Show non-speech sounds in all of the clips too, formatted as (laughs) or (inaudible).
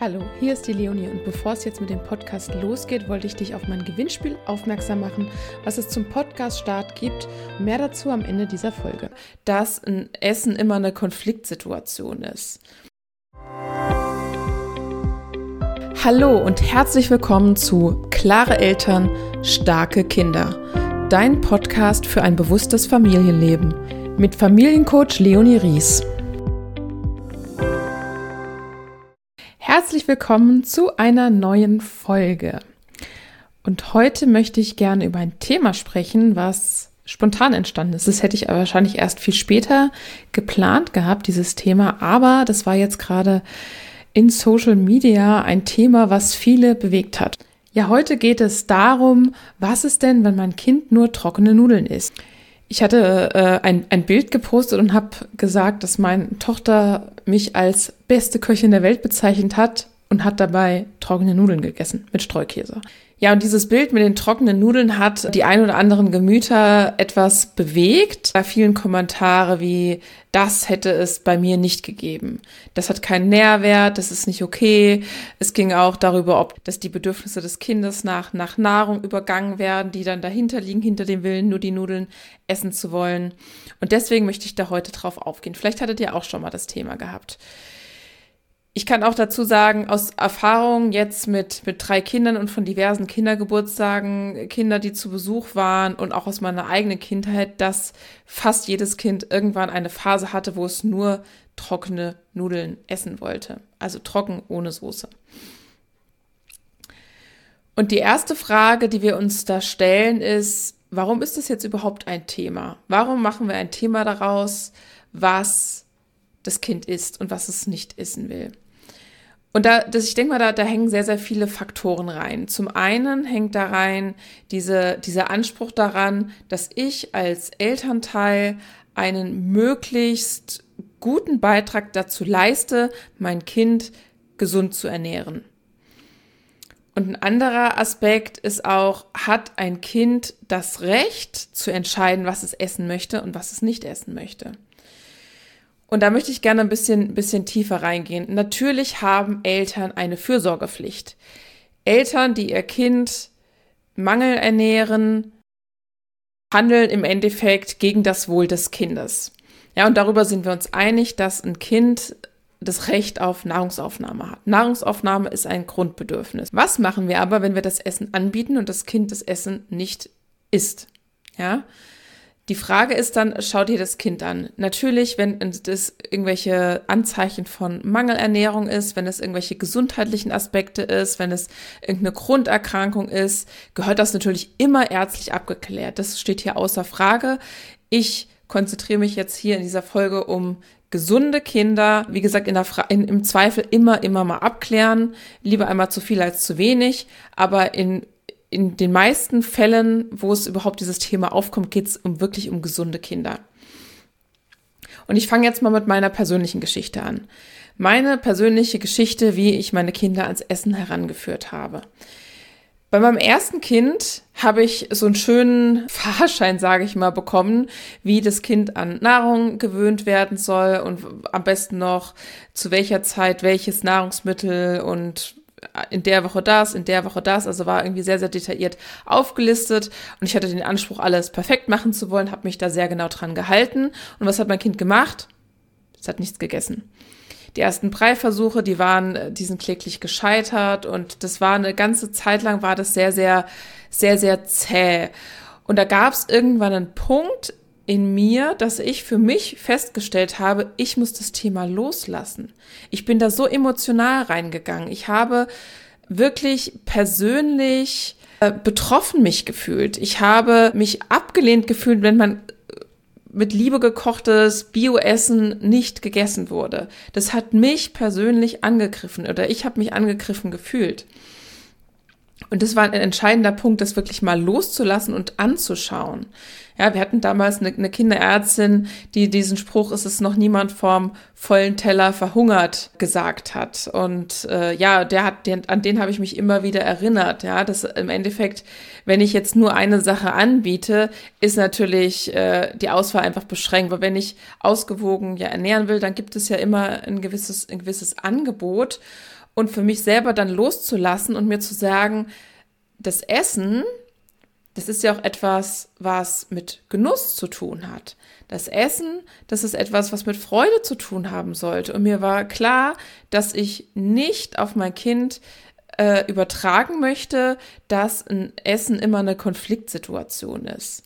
Hallo, hier ist die Leonie und bevor es jetzt mit dem Podcast losgeht, wollte ich dich auf mein Gewinnspiel aufmerksam machen, was es zum Podcast-Start gibt. Mehr dazu am Ende dieser Folge. Dass ein Essen immer eine Konfliktsituation ist. Hallo und herzlich willkommen zu Klare Eltern, starke Kinder. Dein Podcast für ein bewusstes Familienleben mit Familiencoach Leonie Ries. Herzlich willkommen zu einer neuen Folge. Und heute möchte ich gerne über ein Thema sprechen, was spontan entstanden ist. Das hätte ich wahrscheinlich erst viel später geplant gehabt, dieses Thema. Aber das war jetzt gerade in Social Media ein Thema, was viele bewegt hat. Ja, heute geht es darum, was ist denn, wenn mein Kind nur trockene Nudeln isst? Ich hatte äh, ein, ein Bild gepostet und habe gesagt, dass meine Tochter mich als beste Köchin der Welt bezeichnet hat und hat dabei trockene Nudeln gegessen mit Streukäse. Ja, und dieses Bild mit den trockenen Nudeln hat die ein oder anderen Gemüter etwas bewegt. Da vielen Kommentare wie, das hätte es bei mir nicht gegeben. Das hat keinen Nährwert, das ist nicht okay. Es ging auch darüber, ob dass die Bedürfnisse des Kindes nach, nach Nahrung übergangen werden, die dann dahinter liegen, hinter dem Willen, nur die Nudeln essen zu wollen. Und deswegen möchte ich da heute drauf aufgehen. Vielleicht hattet ihr auch schon mal das Thema gehabt. Ich kann auch dazu sagen, aus Erfahrung jetzt mit, mit drei Kindern und von diversen Kindergeburtstagen, Kinder, die zu Besuch waren und auch aus meiner eigenen Kindheit, dass fast jedes Kind irgendwann eine Phase hatte, wo es nur trockene Nudeln essen wollte. Also trocken ohne Soße. Und die erste Frage, die wir uns da stellen, ist, warum ist das jetzt überhaupt ein Thema? Warum machen wir ein Thema daraus, was das Kind isst und was es nicht essen will? Und da, das, ich denke mal, da, da hängen sehr, sehr viele Faktoren rein. Zum einen hängt da rein diese, dieser Anspruch daran, dass ich als Elternteil einen möglichst guten Beitrag dazu leiste, mein Kind gesund zu ernähren. Und ein anderer Aspekt ist auch, hat ein Kind das Recht zu entscheiden, was es essen möchte und was es nicht essen möchte? Und da möchte ich gerne ein bisschen, bisschen tiefer reingehen. Natürlich haben Eltern eine Fürsorgepflicht. Eltern, die ihr Kind Mangel ernähren, handeln im Endeffekt gegen das Wohl des Kindes. Ja, und darüber sind wir uns einig, dass ein Kind das Recht auf Nahrungsaufnahme hat. Nahrungsaufnahme ist ein Grundbedürfnis. Was machen wir aber, wenn wir das Essen anbieten und das Kind das Essen nicht isst? Ja, die Frage ist dann, schau dir das Kind an. Natürlich, wenn das irgendwelche Anzeichen von Mangelernährung ist, wenn es irgendwelche gesundheitlichen Aspekte ist, wenn es irgendeine Grunderkrankung ist, gehört das natürlich immer ärztlich abgeklärt. Das steht hier außer Frage. Ich konzentriere mich jetzt hier in dieser Folge um gesunde Kinder, wie gesagt, in der Fra in, im Zweifel immer, immer mal abklären. Lieber einmal zu viel als zu wenig, aber in in den meisten Fällen, wo es überhaupt dieses Thema aufkommt, geht es um wirklich um gesunde Kinder. Und ich fange jetzt mal mit meiner persönlichen Geschichte an. Meine persönliche Geschichte, wie ich meine Kinder ans Essen herangeführt habe. Bei meinem ersten Kind habe ich so einen schönen (laughs) Fahrschein, sage ich mal, bekommen, wie das Kind an Nahrung gewöhnt werden soll und am besten noch zu welcher Zeit welches Nahrungsmittel und in der Woche das, in der Woche das, also war irgendwie sehr, sehr detailliert aufgelistet und ich hatte den Anspruch, alles perfekt machen zu wollen, habe mich da sehr genau dran gehalten. Und was hat mein Kind gemacht? Es hat nichts gegessen. Die ersten Breiversuche, die waren, die sind kläglich gescheitert und das war eine ganze Zeit lang war das sehr, sehr, sehr, sehr zäh. Und da gab es irgendwann einen Punkt in mir, dass ich für mich festgestellt habe, ich muss das Thema loslassen. Ich bin da so emotional reingegangen. Ich habe wirklich persönlich äh, betroffen mich gefühlt. Ich habe mich abgelehnt gefühlt, wenn man mit Liebe gekochtes Bioessen nicht gegessen wurde. Das hat mich persönlich angegriffen oder ich habe mich angegriffen gefühlt. Und das war ein entscheidender Punkt, das wirklich mal loszulassen und anzuschauen. Ja, wir hatten damals eine, eine Kinderärztin, die diesen Spruch, es ist noch niemand vorm vollen Teller verhungert, gesagt hat. Und äh, ja, der hat, den, an den habe ich mich immer wieder erinnert. Ja, dass im Endeffekt, wenn ich jetzt nur eine Sache anbiete, ist natürlich äh, die Auswahl einfach beschränkt. Weil wenn ich ausgewogen ja ernähren will, dann gibt es ja immer ein gewisses, ein gewisses Angebot. Und für mich selber dann loszulassen und mir zu sagen, das Essen, das ist ja auch etwas, was mit Genuss zu tun hat. Das Essen, das ist etwas, was mit Freude zu tun haben sollte. Und mir war klar, dass ich nicht auf mein Kind äh, übertragen möchte, dass ein Essen immer eine Konfliktsituation ist.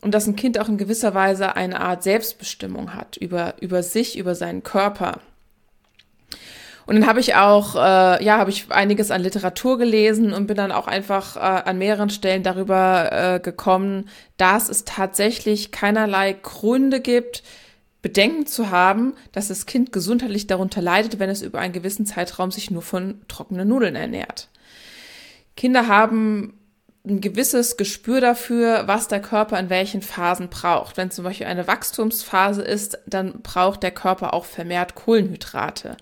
Und dass ein Kind auch in gewisser Weise eine Art Selbstbestimmung hat über, über sich, über seinen Körper. Und dann habe ich auch, äh, ja, habe ich einiges an Literatur gelesen und bin dann auch einfach äh, an mehreren Stellen darüber äh, gekommen, dass es tatsächlich keinerlei Gründe gibt, Bedenken zu haben, dass das Kind gesundheitlich darunter leidet, wenn es über einen gewissen Zeitraum sich nur von trockenen Nudeln ernährt. Kinder haben ein gewisses Gespür dafür, was der Körper in welchen Phasen braucht. Wenn zum Beispiel eine Wachstumsphase ist, dann braucht der Körper auch vermehrt Kohlenhydrate.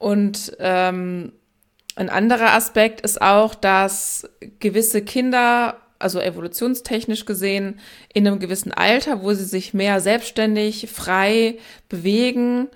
Und ähm, ein anderer Aspekt ist auch, dass gewisse Kinder, also evolutionstechnisch gesehen, in einem gewissen Alter, wo sie sich mehr selbstständig, frei bewegen,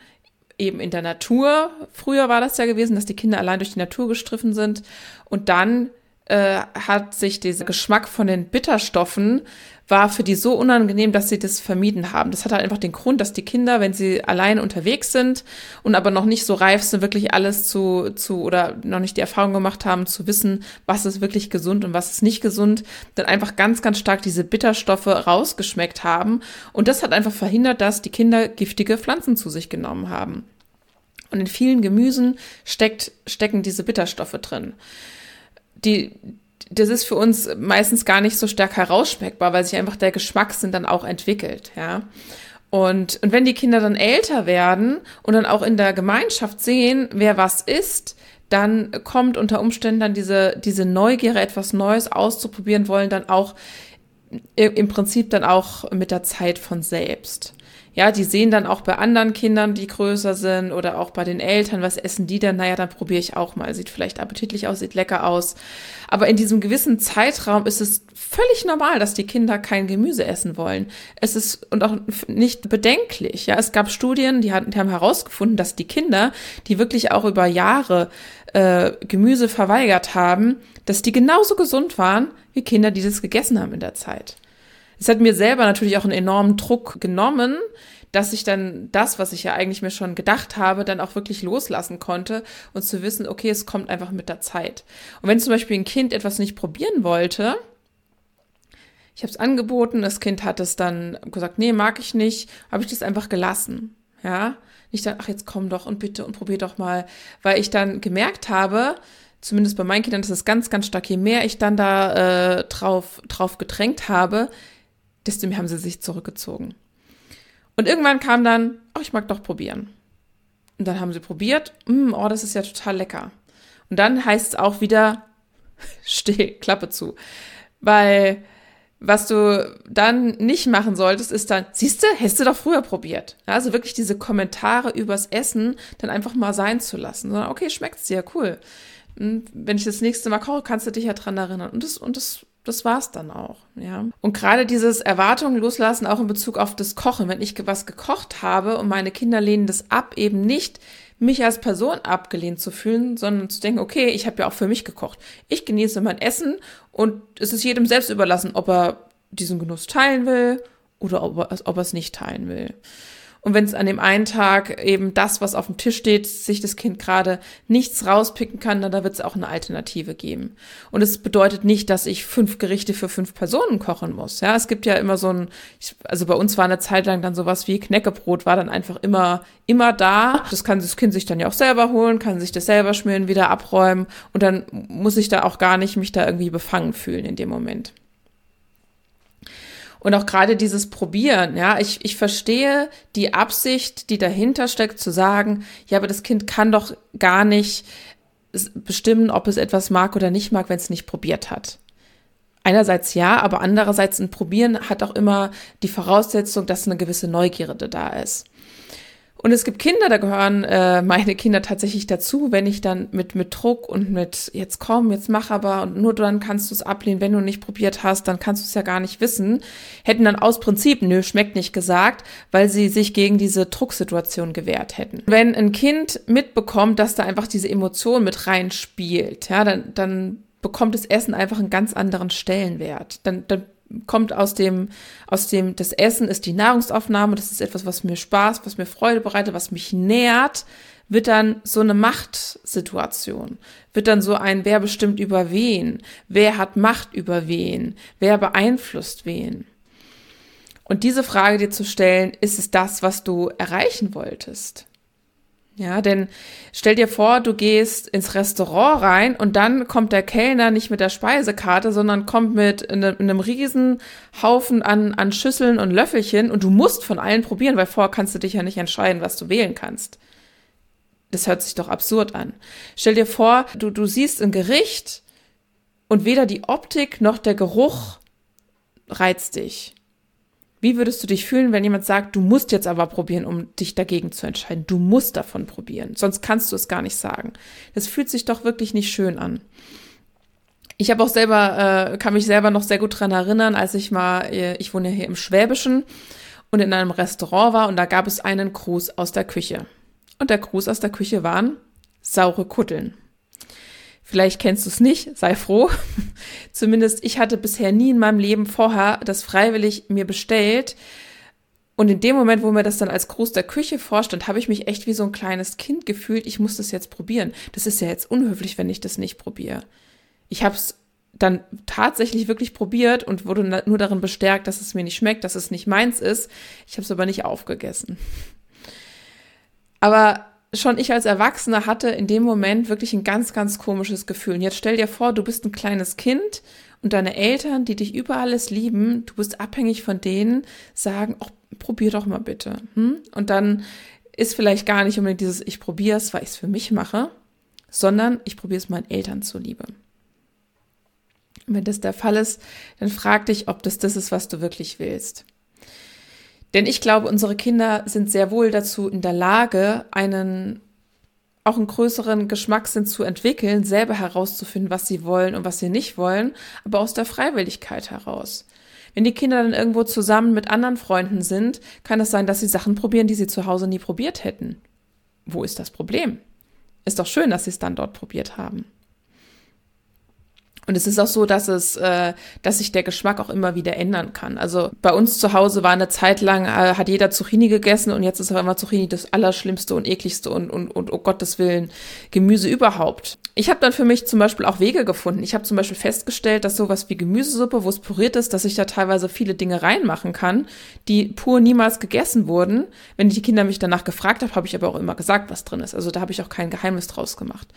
eben in der Natur. Früher war das ja gewesen, dass die Kinder allein durch die Natur gestriffen sind und dann äh, hat sich dieser Geschmack von den Bitterstoffen war für die so unangenehm, dass sie das vermieden haben. Das hat halt einfach den Grund, dass die Kinder, wenn sie allein unterwegs sind und aber noch nicht so reif sind, wirklich alles zu, zu oder noch nicht die Erfahrung gemacht haben, zu wissen, was ist wirklich gesund und was ist nicht gesund, dann einfach ganz, ganz stark diese Bitterstoffe rausgeschmeckt haben. Und das hat einfach verhindert, dass die Kinder giftige Pflanzen zu sich genommen haben. Und in vielen Gemüsen steckt, stecken diese Bitterstoffe drin. Die, das ist für uns meistens gar nicht so stark herausschmeckbar, weil sich einfach der Geschmackssinn dann auch entwickelt, ja. Und, und wenn die Kinder dann älter werden und dann auch in der Gemeinschaft sehen, wer was ist, dann kommt unter Umständen dann diese, diese Neugier, etwas Neues auszuprobieren wollen, dann auch im Prinzip dann auch mit der Zeit von selbst. Ja, die sehen dann auch bei anderen Kindern, die größer sind oder auch bei den Eltern, was essen die denn? Naja, dann probiere ich auch mal. Sieht vielleicht appetitlich aus, sieht lecker aus. Aber in diesem gewissen Zeitraum ist es völlig normal, dass die Kinder kein Gemüse essen wollen. Es ist und auch nicht bedenklich. Ja, es gab Studien, die, hatten, die haben herausgefunden, dass die Kinder, die wirklich auch über Jahre äh, Gemüse verweigert haben, dass die genauso gesund waren wie Kinder, die das gegessen haben in der Zeit. Es hat mir selber natürlich auch einen enormen Druck genommen, dass ich dann das, was ich ja eigentlich mir schon gedacht habe, dann auch wirklich loslassen konnte und zu wissen, okay, es kommt einfach mit der Zeit. Und wenn zum Beispiel ein Kind etwas nicht probieren wollte, ich habe es angeboten, das Kind hat es dann gesagt, nee, mag ich nicht, habe ich das einfach gelassen. Ja, nicht dann, ach, jetzt komm doch und bitte und probier doch mal, weil ich dann gemerkt habe, zumindest bei meinen Kindern ist es ganz, ganz stark, je mehr ich dann da äh, drauf, drauf gedrängt habe, desto mehr haben sie sich zurückgezogen. Und irgendwann kam dann, oh, ich mag doch probieren. Und dann haben sie probiert, mm, oh, das ist ja total lecker. Und dann heißt es auch wieder, (laughs) still, Klappe zu. Weil was du dann nicht machen solltest, ist dann, siehst du, hättest du doch früher probiert. Also wirklich diese Kommentare übers Essen dann einfach mal sein zu lassen. Sondern, okay, schmeckt's dir, cool. Und wenn ich das nächste Mal koche, kannst du dich ja dran erinnern. Und das, und das das war's dann auch, ja. Und gerade dieses Erwartungen loslassen, auch in Bezug auf das Kochen, wenn ich was gekocht habe und meine Kinder lehnen das ab, eben nicht mich als Person abgelehnt zu fühlen, sondern zu denken, okay, ich habe ja auch für mich gekocht. Ich genieße mein Essen und es ist jedem selbst überlassen, ob er diesen Genuss teilen will oder ob er, ob er es nicht teilen will. Und wenn es an dem einen Tag eben das, was auf dem Tisch steht, sich das Kind gerade nichts rauspicken kann, dann da wird es auch eine Alternative geben. Und es bedeutet nicht, dass ich fünf Gerichte für fünf Personen kochen muss. Ja, es gibt ja immer so ein, also bei uns war eine Zeit lang dann sowas wie Knäckebrot, war dann einfach immer, immer da. Das kann das Kind sich dann ja auch selber holen, kann sich das selber schmieren, wieder abräumen und dann muss ich da auch gar nicht mich da irgendwie befangen fühlen in dem Moment. Und auch gerade dieses Probieren, ja, ich, ich verstehe die Absicht, die dahinter steckt, zu sagen, ja, aber das Kind kann doch gar nicht bestimmen, ob es etwas mag oder nicht mag, wenn es nicht probiert hat. Einerseits ja, aber andererseits ein Probieren hat auch immer die Voraussetzung, dass eine gewisse Neugierde da ist. Und es gibt Kinder, da gehören äh, meine Kinder tatsächlich dazu, wenn ich dann mit, mit Druck und mit jetzt komm, jetzt mach aber und nur dann kannst du es ablehnen, wenn du nicht probiert hast, dann kannst du es ja gar nicht wissen, hätten dann aus Prinzip, nö, schmeckt nicht gesagt, weil sie sich gegen diese Drucksituation gewehrt hätten. Wenn ein Kind mitbekommt, dass da einfach diese Emotion mit reinspielt, ja, dann, dann bekommt das Essen einfach einen ganz anderen Stellenwert. Dann, dann kommt aus dem, aus dem, das Essen ist die Nahrungsaufnahme, das ist etwas, was mir Spaß, was mir Freude bereitet, was mich nährt, wird dann so eine Machtsituation, wird dann so ein, wer bestimmt über wen, wer hat Macht über wen, wer beeinflusst wen. Und diese Frage dir zu stellen, ist es das, was du erreichen wolltest? Ja, denn stell dir vor, du gehst ins Restaurant rein und dann kommt der Kellner nicht mit der Speisekarte, sondern kommt mit einem, einem riesen Haufen an, an Schüsseln und Löffelchen und du musst von allen probieren, weil vorher kannst du dich ja nicht entscheiden, was du wählen kannst. Das hört sich doch absurd an. Stell dir vor, du, du siehst ein Gericht und weder die Optik noch der Geruch reizt dich. Wie würdest du dich fühlen, wenn jemand sagt, du musst jetzt aber probieren, um dich dagegen zu entscheiden? Du musst davon probieren, sonst kannst du es gar nicht sagen. Das fühlt sich doch wirklich nicht schön an. Ich habe auch selber, äh, kann mich selber noch sehr gut dran erinnern, als ich mal, äh, ich wohne ja hier im Schwäbischen und in einem Restaurant war und da gab es einen Gruß aus der Küche. Und der Gruß aus der Küche waren saure Kutteln. Vielleicht kennst du es nicht, sei froh. (laughs) Zumindest ich hatte bisher nie in meinem Leben vorher das freiwillig mir bestellt. Und in dem Moment, wo mir das dann als Gruß der Küche vorstand, habe ich mich echt wie so ein kleines Kind gefühlt, ich muss das jetzt probieren. Das ist ja jetzt unhöflich, wenn ich das nicht probiere. Ich habe es dann tatsächlich wirklich probiert und wurde nur darin bestärkt, dass es mir nicht schmeckt, dass es nicht meins ist. Ich habe es aber nicht aufgegessen. Aber schon ich als Erwachsener hatte in dem Moment wirklich ein ganz, ganz komisches Gefühl. Und jetzt stell dir vor, du bist ein kleines Kind und deine Eltern, die dich über alles lieben, du bist abhängig von denen, sagen, oh, probier doch mal bitte. Hm? Und dann ist vielleicht gar nicht unbedingt dieses Ich probiere es, weil ich es für mich mache, sondern ich probiere es meinen Eltern zuliebe. Und wenn das der Fall ist, dann frag dich, ob das das ist, was du wirklich willst. Denn ich glaube, unsere Kinder sind sehr wohl dazu in der Lage, einen auch einen größeren Geschmackssinn zu entwickeln, selber herauszufinden, was sie wollen und was sie nicht wollen, aber aus der Freiwilligkeit heraus. Wenn die Kinder dann irgendwo zusammen mit anderen Freunden sind, kann es sein, dass sie Sachen probieren, die sie zu Hause nie probiert hätten. Wo ist das Problem? Ist doch schön, dass sie es dann dort probiert haben. Und es ist auch so, dass es, äh, dass sich der Geschmack auch immer wieder ändern kann. Also bei uns zu Hause war eine Zeit lang, äh, hat jeder Zucchini gegessen und jetzt ist aber immer Zucchini das Allerschlimmste und ekligste und, und, und oh Gottes Willen Gemüse überhaupt. Ich habe dann für mich zum Beispiel auch Wege gefunden. Ich habe zum Beispiel festgestellt, dass sowas wie Gemüsesuppe, wo es puriert ist, dass ich da teilweise viele Dinge reinmachen kann, die pur niemals gegessen wurden. Wenn die Kinder mich danach gefragt haben, habe ich aber auch immer gesagt, was drin ist. Also da habe ich auch kein Geheimnis draus gemacht.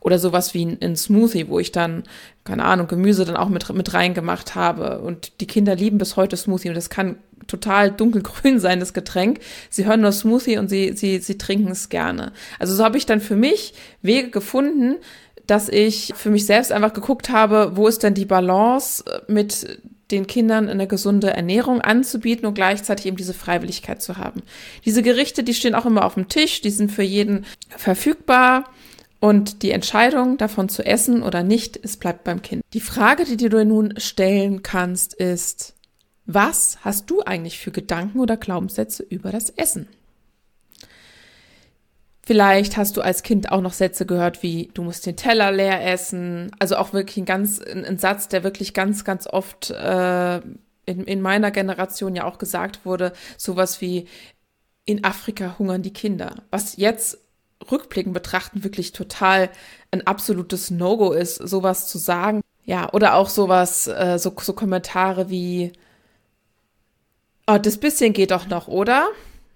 Oder sowas wie ein, ein Smoothie, wo ich dann, keine Ahnung, Gemüse dann auch mit, mit reingemacht habe. Und die Kinder lieben bis heute Smoothie und das kann total dunkelgrün (laughs) sein, das Getränk. Sie hören nur Smoothie und sie, sie, sie trinken es gerne. Also so habe ich dann für mich Wege gefunden, dass ich für mich selbst einfach geguckt habe, wo ist denn die Balance mit den Kindern eine gesunde Ernährung anzubieten und gleichzeitig eben diese Freiwilligkeit zu haben. Diese Gerichte, die stehen auch immer auf dem Tisch, die sind für jeden verfügbar. Und die Entscheidung davon zu essen oder nicht, es bleibt beim Kind. Die Frage, die du dir nun stellen kannst, ist, was hast du eigentlich für Gedanken oder Glaubenssätze über das Essen? Vielleicht hast du als Kind auch noch Sätze gehört wie, du musst den Teller leer essen. Also auch wirklich ein ganz, ein, Satz, der wirklich ganz, ganz oft äh, in, in meiner Generation ja auch gesagt wurde. Sowas wie, in Afrika hungern die Kinder. Was jetzt rückblickend betrachten wirklich total ein absolutes No-Go ist, sowas zu sagen. Ja, oder auch sowas, äh, so, so Kommentare wie, oh, das bisschen geht doch noch, oder?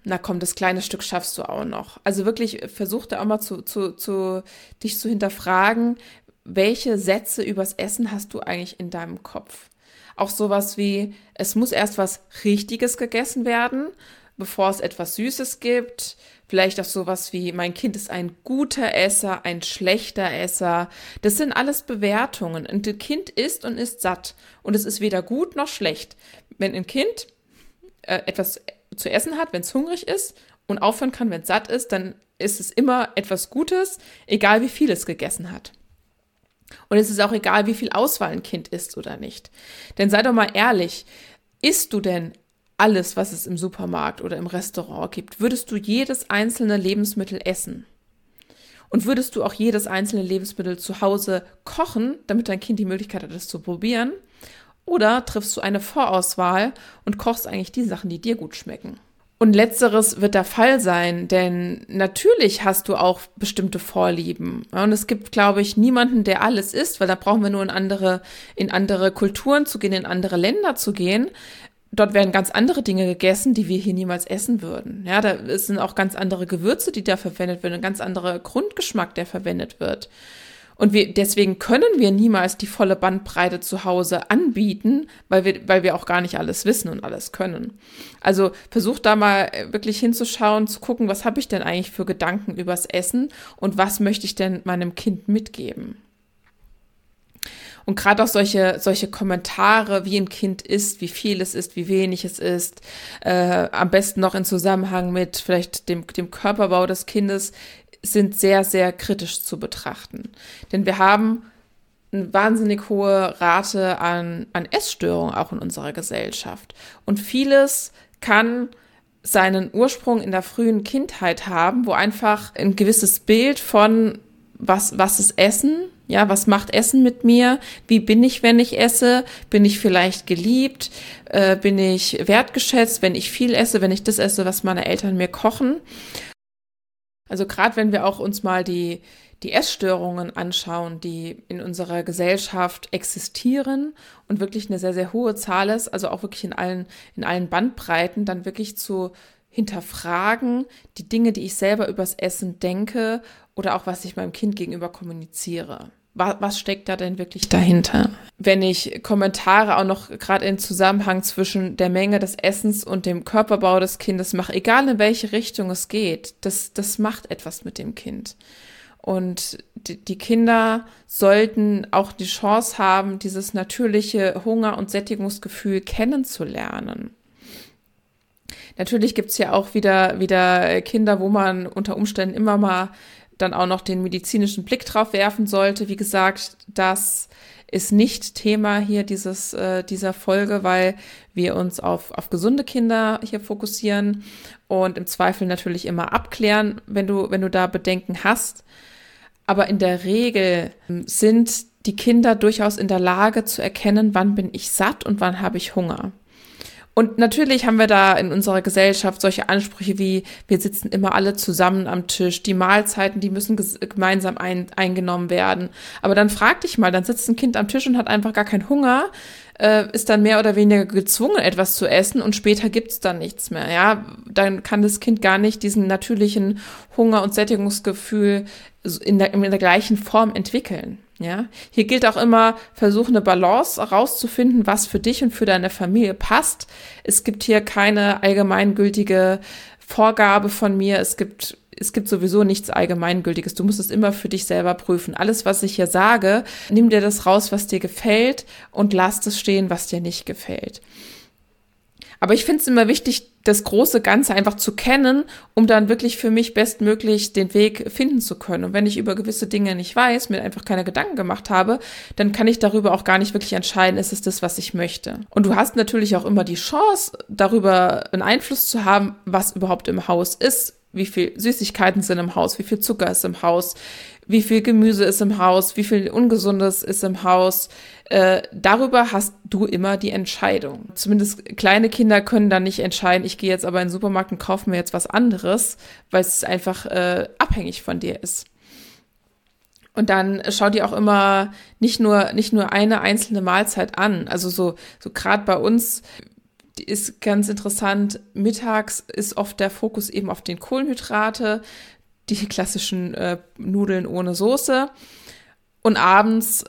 Na komm, das kleine Stück schaffst du auch noch. Also wirklich versuch da auch mal zu, zu, zu dich zu hinterfragen, welche Sätze übers Essen hast du eigentlich in deinem Kopf? Auch sowas wie, es muss erst was Richtiges gegessen werden, bevor es etwas Süßes gibt. Vielleicht auch sowas wie, mein Kind ist ein guter Esser, ein schlechter Esser. Das sind alles Bewertungen. Und ein Kind isst und ist satt. Und es ist weder gut noch schlecht. Wenn ein Kind äh, etwas zu essen hat, wenn es hungrig ist und aufhören kann, wenn es satt ist, dann ist es immer etwas Gutes, egal wie viel es gegessen hat. Und es ist auch egal, wie viel Auswahl ein Kind isst oder nicht. Denn sei doch mal ehrlich, isst du denn alles, was es im Supermarkt oder im Restaurant gibt? Würdest du jedes einzelne Lebensmittel essen? Und würdest du auch jedes einzelne Lebensmittel zu Hause kochen, damit dein Kind die Möglichkeit hat, es zu probieren? Oder triffst du eine Vorauswahl und kochst eigentlich die Sachen, die dir gut schmecken? Und letzteres wird der Fall sein, denn natürlich hast du auch bestimmte Vorlieben. Und es gibt, glaube ich, niemanden, der alles isst, weil da brauchen wir nur in andere, in andere Kulturen zu gehen, in andere Länder zu gehen. Dort werden ganz andere Dinge gegessen, die wir hier niemals essen würden. Ja, da sind auch ganz andere Gewürze, die da verwendet werden, ein ganz anderer Grundgeschmack, der verwendet wird. Und wir, deswegen können wir niemals die volle Bandbreite zu Hause anbieten, weil wir, weil wir auch gar nicht alles wissen und alles können. Also versucht da mal wirklich hinzuschauen, zu gucken, was habe ich denn eigentlich für Gedanken übers Essen und was möchte ich denn meinem Kind mitgeben. Und gerade auch solche, solche Kommentare, wie ein Kind isst, wie viel es ist, wie wenig es ist, äh, am besten noch in Zusammenhang mit vielleicht dem, dem Körperbau des Kindes, sind sehr, sehr kritisch zu betrachten. Denn wir haben eine wahnsinnig hohe Rate an, an Essstörungen auch in unserer Gesellschaft. Und vieles kann seinen Ursprung in der frühen Kindheit haben, wo einfach ein gewisses Bild von was, was ist Essen? Ja, was macht Essen mit mir? Wie bin ich, wenn ich esse? Bin ich vielleicht geliebt? Äh, bin ich wertgeschätzt, wenn ich viel esse, wenn ich das esse, was meine Eltern mir kochen? Also gerade wenn wir auch uns mal die, die Essstörungen anschauen, die in unserer Gesellschaft existieren und wirklich eine sehr, sehr hohe Zahl ist, also auch wirklich in allen, in allen Bandbreiten, dann wirklich zu hinterfragen, die Dinge, die ich selber übers Essen denke oder auch was ich meinem Kind gegenüber kommuniziere was, steckt da denn wirklich dahinter? Wenn ich Kommentare auch noch gerade in Zusammenhang zwischen der Menge des Essens und dem Körperbau des Kindes mache, egal in welche Richtung es geht, das, das macht etwas mit dem Kind. Und die, die Kinder sollten auch die Chance haben, dieses natürliche Hunger- und Sättigungsgefühl kennenzulernen. Natürlich gibt's ja auch wieder, wieder Kinder, wo man unter Umständen immer mal dann auch noch den medizinischen Blick drauf werfen sollte. Wie gesagt, das ist nicht Thema hier dieses, äh, dieser Folge, weil wir uns auf, auf gesunde Kinder hier fokussieren und im Zweifel natürlich immer abklären, wenn du, wenn du da Bedenken hast. Aber in der Regel sind die Kinder durchaus in der Lage zu erkennen, wann bin ich satt und wann habe ich Hunger. Und natürlich haben wir da in unserer Gesellschaft solche Ansprüche wie, wir sitzen immer alle zusammen am Tisch, die Mahlzeiten, die müssen gemeinsam ein, eingenommen werden. Aber dann frag dich mal, dann sitzt ein Kind am Tisch und hat einfach gar keinen Hunger, äh, ist dann mehr oder weniger gezwungen, etwas zu essen und später gibt's dann nichts mehr. Ja, dann kann das Kind gar nicht diesen natürlichen Hunger- und Sättigungsgefühl in der, in der gleichen Form entwickeln. Ja, hier gilt auch immer, versuche eine Balance herauszufinden, was für dich und für deine Familie passt. Es gibt hier keine allgemeingültige Vorgabe von mir. Es gibt, es gibt sowieso nichts Allgemeingültiges. Du musst es immer für dich selber prüfen. Alles, was ich hier sage, nimm dir das raus, was dir gefällt und lass es stehen, was dir nicht gefällt. Aber ich finde es immer wichtig, das große Ganze einfach zu kennen, um dann wirklich für mich bestmöglich den Weg finden zu können. Und wenn ich über gewisse Dinge nicht weiß, mir einfach keine Gedanken gemacht habe, dann kann ich darüber auch gar nicht wirklich entscheiden, ist es das, was ich möchte. Und du hast natürlich auch immer die Chance, darüber einen Einfluss zu haben, was überhaupt im Haus ist, wie viel Süßigkeiten sind im Haus, wie viel Zucker ist im Haus, wie viel Gemüse ist im Haus, wie viel Ungesundes ist im Haus. Äh, darüber hast du immer die Entscheidung. Zumindest kleine Kinder können dann nicht entscheiden, ich gehe jetzt aber in den Supermarkt und kaufe mir jetzt was anderes, weil es einfach äh, abhängig von dir ist. Und dann schau dir auch immer nicht nur, nicht nur eine einzelne Mahlzeit an. Also so, so gerade bei uns, ist ganz interessant. Mittags ist oft der Fokus eben auf den Kohlenhydrate, die klassischen äh, Nudeln ohne Soße. Und abends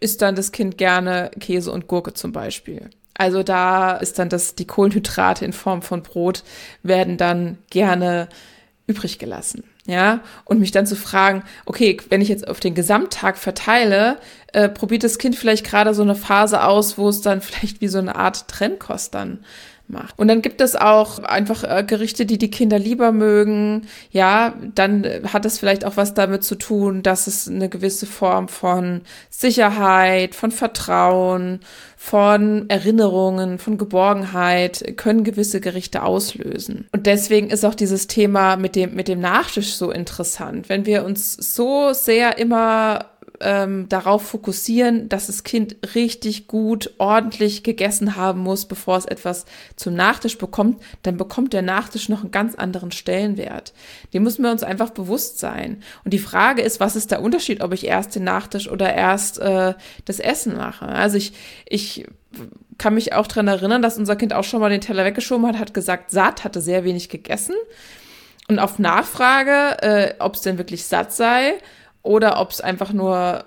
isst dann das Kind gerne Käse und Gurke zum Beispiel. Also da ist dann das, die Kohlenhydrate in Form von Brot werden dann gerne übrig gelassen. Ja, und mich dann zu fragen, okay, wenn ich jetzt auf den Gesamttag verteile, äh, probiert das Kind vielleicht gerade so eine Phase aus, wo es dann (laughs) vielleicht wie so eine Art Trennkost dann macht. Und dann gibt es auch einfach äh, Gerichte, die die Kinder lieber mögen. Ja, dann hat es vielleicht auch was damit zu tun, dass es eine gewisse Form von Sicherheit, von Vertrauen, von Erinnerungen, von Geborgenheit können gewisse Gerichte auslösen. Und deswegen ist auch dieses Thema mit dem, mit dem Nachtisch so interessant. Wenn wir uns so sehr immer ähm, darauf fokussieren, dass das Kind richtig gut, ordentlich gegessen haben muss, bevor es etwas zum Nachtisch bekommt, dann bekommt der Nachtisch noch einen ganz anderen Stellenwert. Dem müssen wir uns einfach bewusst sein. Und die Frage ist, was ist der Unterschied, ob ich erst den Nachtisch oder erst äh, das Essen mache? Also ich, ich kann mich auch dran erinnern, dass unser Kind auch schon mal den Teller weggeschoben hat, hat gesagt, satt, hatte sehr wenig gegessen. Und auf Nachfrage, äh, ob es denn wirklich satt sei, oder ob es einfach nur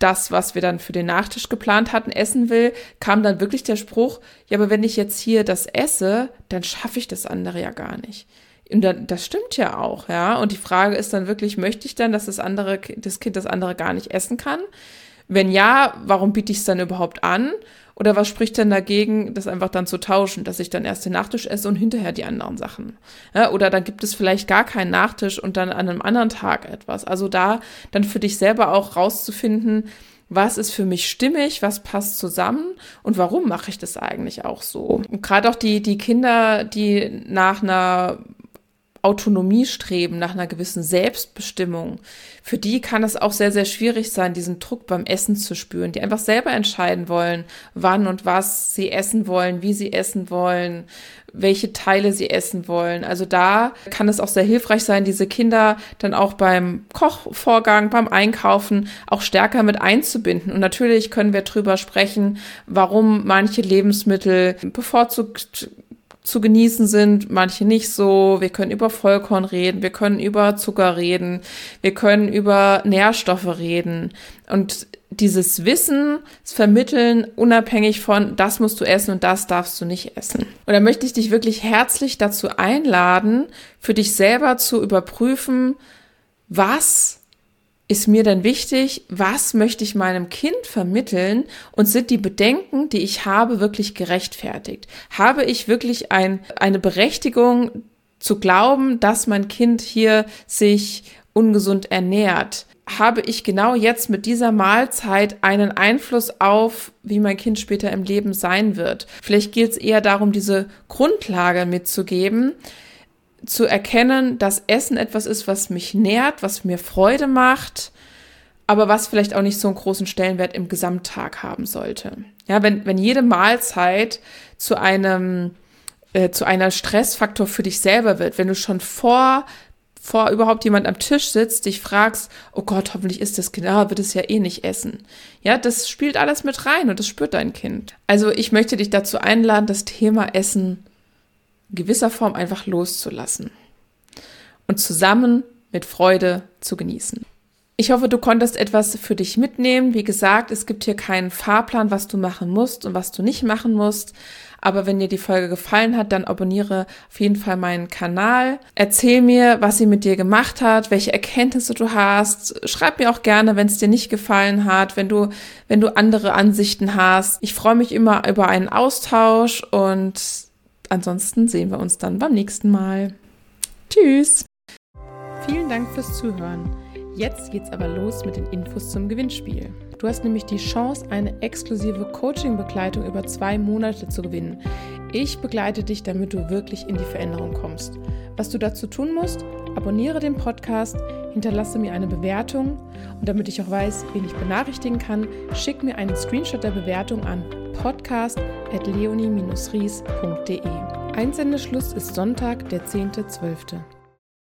das, was wir dann für den Nachtisch geplant hatten, essen will, kam dann wirklich der Spruch, ja, aber wenn ich jetzt hier das esse, dann schaffe ich das andere ja gar nicht. Und dann, das stimmt ja auch, ja. Und die Frage ist dann wirklich, möchte ich dann, dass das andere, das Kind das andere gar nicht essen kann? Wenn ja, warum biete ich es dann überhaupt an? Oder was spricht denn dagegen, das einfach dann zu tauschen, dass ich dann erst den Nachtisch esse und hinterher die anderen Sachen? Ja, oder dann gibt es vielleicht gar keinen Nachtisch und dann an einem anderen Tag etwas. Also da dann für dich selber auch rauszufinden, was ist für mich stimmig, was passt zusammen und warum mache ich das eigentlich auch so? Und gerade auch die, die Kinder, die nach einer Autonomie streben, nach einer gewissen Selbstbestimmung, für die kann es auch sehr, sehr schwierig sein, diesen Druck beim Essen zu spüren, die einfach selber entscheiden wollen, wann und was sie essen wollen, wie sie essen wollen, welche Teile sie essen wollen. Also da kann es auch sehr hilfreich sein, diese Kinder dann auch beim Kochvorgang, beim Einkaufen auch stärker mit einzubinden. Und natürlich können wir drüber sprechen, warum manche Lebensmittel bevorzugt zu genießen sind, manche nicht so. Wir können über Vollkorn reden, wir können über Zucker reden, wir können über Nährstoffe reden. Und dieses Wissen vermitteln, unabhängig von, das musst du essen und das darfst du nicht essen. Und da möchte ich dich wirklich herzlich dazu einladen, für dich selber zu überprüfen, was ist mir denn wichtig, was möchte ich meinem Kind vermitteln und sind die Bedenken, die ich habe, wirklich gerechtfertigt? Habe ich wirklich ein, eine Berechtigung zu glauben, dass mein Kind hier sich ungesund ernährt? Habe ich genau jetzt mit dieser Mahlzeit einen Einfluss auf, wie mein Kind später im Leben sein wird? Vielleicht geht es eher darum, diese Grundlage mitzugeben, zu erkennen, dass Essen etwas ist, was mich nährt, was mir Freude macht, aber was vielleicht auch nicht so einen großen Stellenwert im Gesamttag haben sollte. Ja, wenn, wenn jede Mahlzeit zu einem, äh, zu einer Stressfaktor für dich selber wird, wenn du schon vor vor überhaupt jemand am Tisch sitzt, dich fragst, oh Gott, hoffentlich ist das Kind, ah, wird es ja eh nicht essen. Ja, das spielt alles mit rein und das spürt dein Kind. Also ich möchte dich dazu einladen, das Thema Essen gewisser Form einfach loszulassen und zusammen mit Freude zu genießen. Ich hoffe, du konntest etwas für dich mitnehmen. Wie gesagt, es gibt hier keinen Fahrplan, was du machen musst und was du nicht machen musst. Aber wenn dir die Folge gefallen hat, dann abonniere auf jeden Fall meinen Kanal. Erzähl mir, was sie mit dir gemacht hat, welche Erkenntnisse du hast. Schreib mir auch gerne, wenn es dir nicht gefallen hat, wenn du, wenn du andere Ansichten hast. Ich freue mich immer über einen Austausch und ansonsten sehen wir uns dann beim nächsten Mal. Tschüss! Vielen Dank fürs Zuhören. Jetzt geht's aber los mit den Infos zum Gewinnspiel. Du hast nämlich die Chance, eine exklusive Coaching-Begleitung über zwei Monate zu gewinnen. Ich begleite dich, damit du wirklich in die Veränderung kommst. Was du dazu tun musst, abonniere den Podcast, hinterlasse mir eine Bewertung und damit ich auch weiß, wen ich benachrichtigen kann, schick mir einen Screenshot der Bewertung an podcast.leonie-ries.de. Einsendeschluss ist Sonntag, der 10.12.